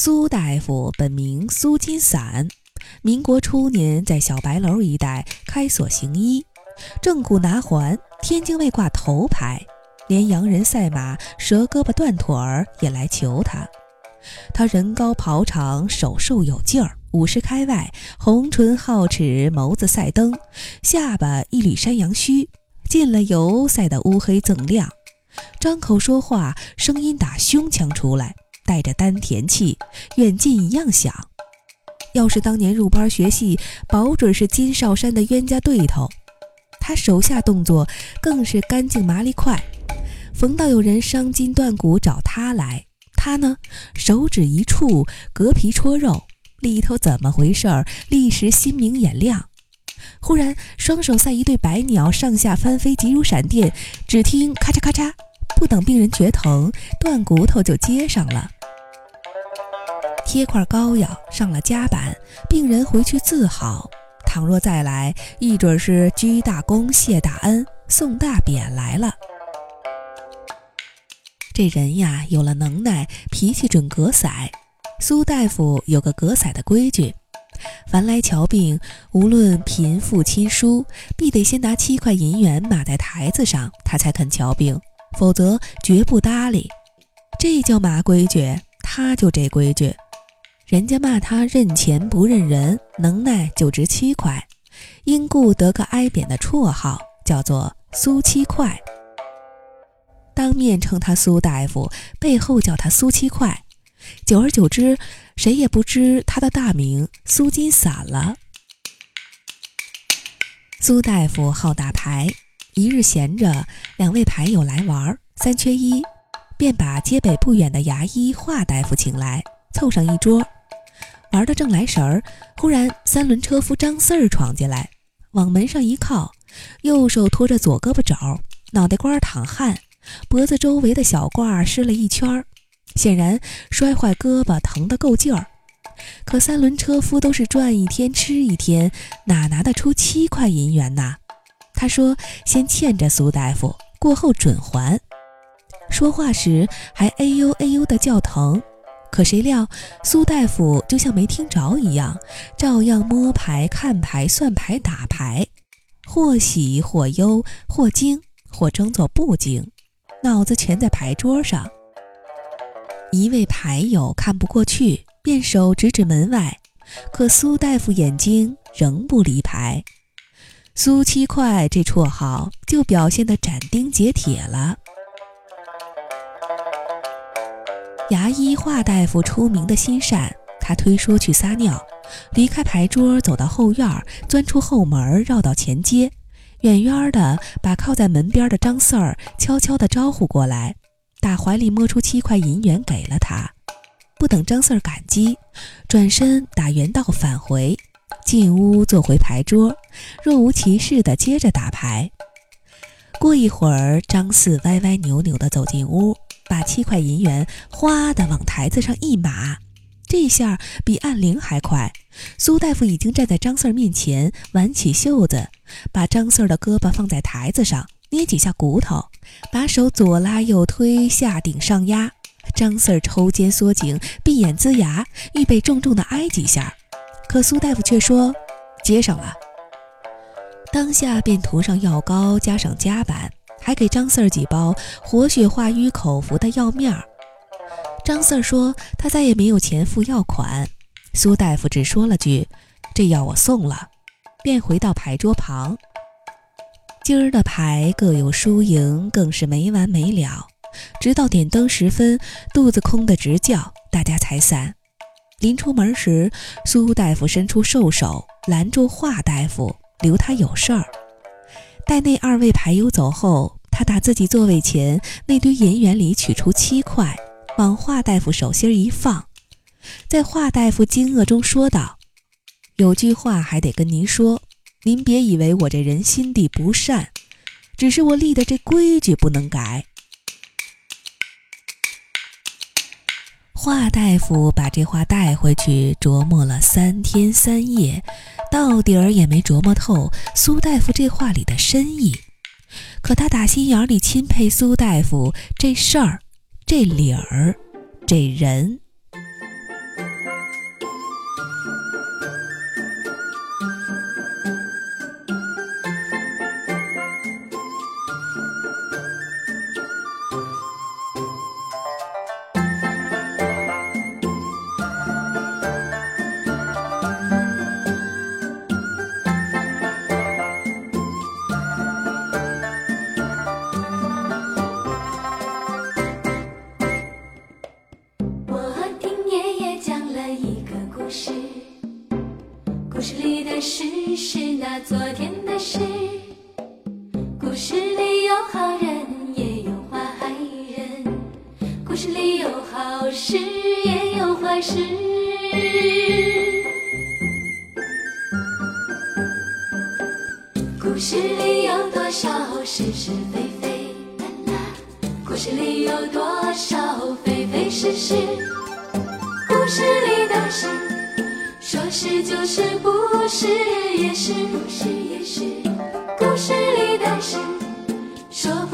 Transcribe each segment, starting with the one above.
苏大夫本名苏金散，民国初年在小白楼一带开所行医，正骨拿环，天津卫挂头牌，连洋人赛马折胳膊断腿儿也来求他。他人高袍长，手瘦有劲儿，五十开外，红唇皓齿，眸子赛灯，下巴一缕山羊须，进了油赛得乌黑锃亮。张口说话，声音打胸腔出来，带着丹田气，远近一样响。要是当年入班学戏，保准是金少山的冤家对头。他手下动作更是干净麻利快，逢到有人伤筋断骨找他来，他呢手指一触，隔皮戳肉，里头怎么回事儿，立时心明眼亮。忽然双手赛一对白鸟，上下翻飞，急如闪电。只听咔嚓咔嚓。不等病人觉疼，断骨头就接上了。贴块膏药上了夹板，病人回去自好。倘若再来，一准是鞠大躬、谢大恩、送大匾来了。这人呀，有了能耐，脾气准格色。苏大夫有个格色的规矩：凡来瞧病，无论贫富亲疏，必得先拿七块银元码在台子上，他才肯瞧病。否则绝不搭理，这叫嘛规矩？他就这规矩。人家骂他认钱不认人，能耐就值七块，因故得个挨扁的绰号，叫做苏七块。当面称他苏大夫，背后叫他苏七块。久而久之，谁也不知他的大名苏金散了。苏大夫好打牌。一日闲着，两位牌友来玩，三缺一，便把街北不远的牙医华大夫请来，凑上一桌，玩得正来神儿，忽然三轮车夫张四儿闯进来，往门上一靠，右手托着左胳膊肘，脑袋瓜淌汗，脖子周围的小褂湿了一圈儿，显然摔坏胳膊，疼得够劲儿。可三轮车夫都是赚一天吃一天，哪拿得出七块银元呐？他说：“先欠着苏大夫，过后准还。”说话时还哎呦哎呦的叫疼，可谁料苏大夫就像没听着一样，照样摸牌、看牌、算牌、打牌，或喜或忧，或惊或装作不惊，脑子全在牌桌上。一位牌友看不过去，便手指指门外，可苏大夫眼睛仍不离牌。苏七块这绰号就表现得斩钉截铁了。牙医华大夫出名的心善，他推说去撒尿，离开牌桌，走到后院，钻出后门，绕到前街，远远的把靠在门边的张四儿悄悄地招呼过来，打怀里摸出七块银元给了他。不等张四儿感激，转身打圆道返回。进屋坐回牌桌，若无其事地接着打牌。过一会儿，张四歪歪扭扭地走进屋，把七块银元哗地往台子上一码，这下比按铃还快。苏大夫已经站在张四儿面前，挽起袖子，把张四儿的胳膊放在台子上，捏几下骨头，把手左拉右推，下顶上压。张四儿抽肩缩颈，闭眼龇牙，预备重重地挨几下。可苏大夫却说：“接上了。”当下便涂上药膏，加上夹板，还给张四儿几包活血化瘀口服的药面儿。张四儿说：“他再也没有钱付药款。”苏大夫只说了句：“这药我送了。”便回到牌桌旁。今儿的牌各有输赢，更是没完没了。直到点灯时分，肚子空得直叫，大家才散。临出门时，苏大夫伸出瘦手拦住华大夫，留他有事儿。待那二位牌友走后，他打自己座位前那堆银元里取出七块，往华大夫手心一放，在华大夫惊愕中说道：“有句话还得跟您说，您别以为我这人心地不善，只是我立的这规矩不能改。”华大夫把这话带回去，琢磨了三天三夜，到底儿也没琢磨透苏大夫这话里的深意。可他打心眼里钦佩苏大夫这事儿、这理儿、这人。有好人，也有坏人；故事里有好事，也有坏事。故事里有多少是是非非？故事里有多少非非是是？故事里的事，说是就是，不是也是，不是也是。故事里的事，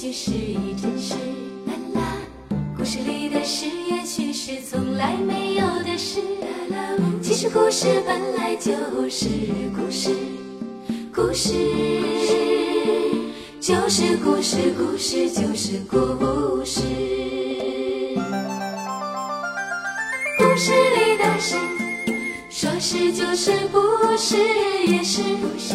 许是一真实，啦啦。故事里的事，也许是从来没有的事，啦啦。其实故事本来就是故事，故事就是故事，故事就是故事。故事里的事，说是就是，不是也是，不是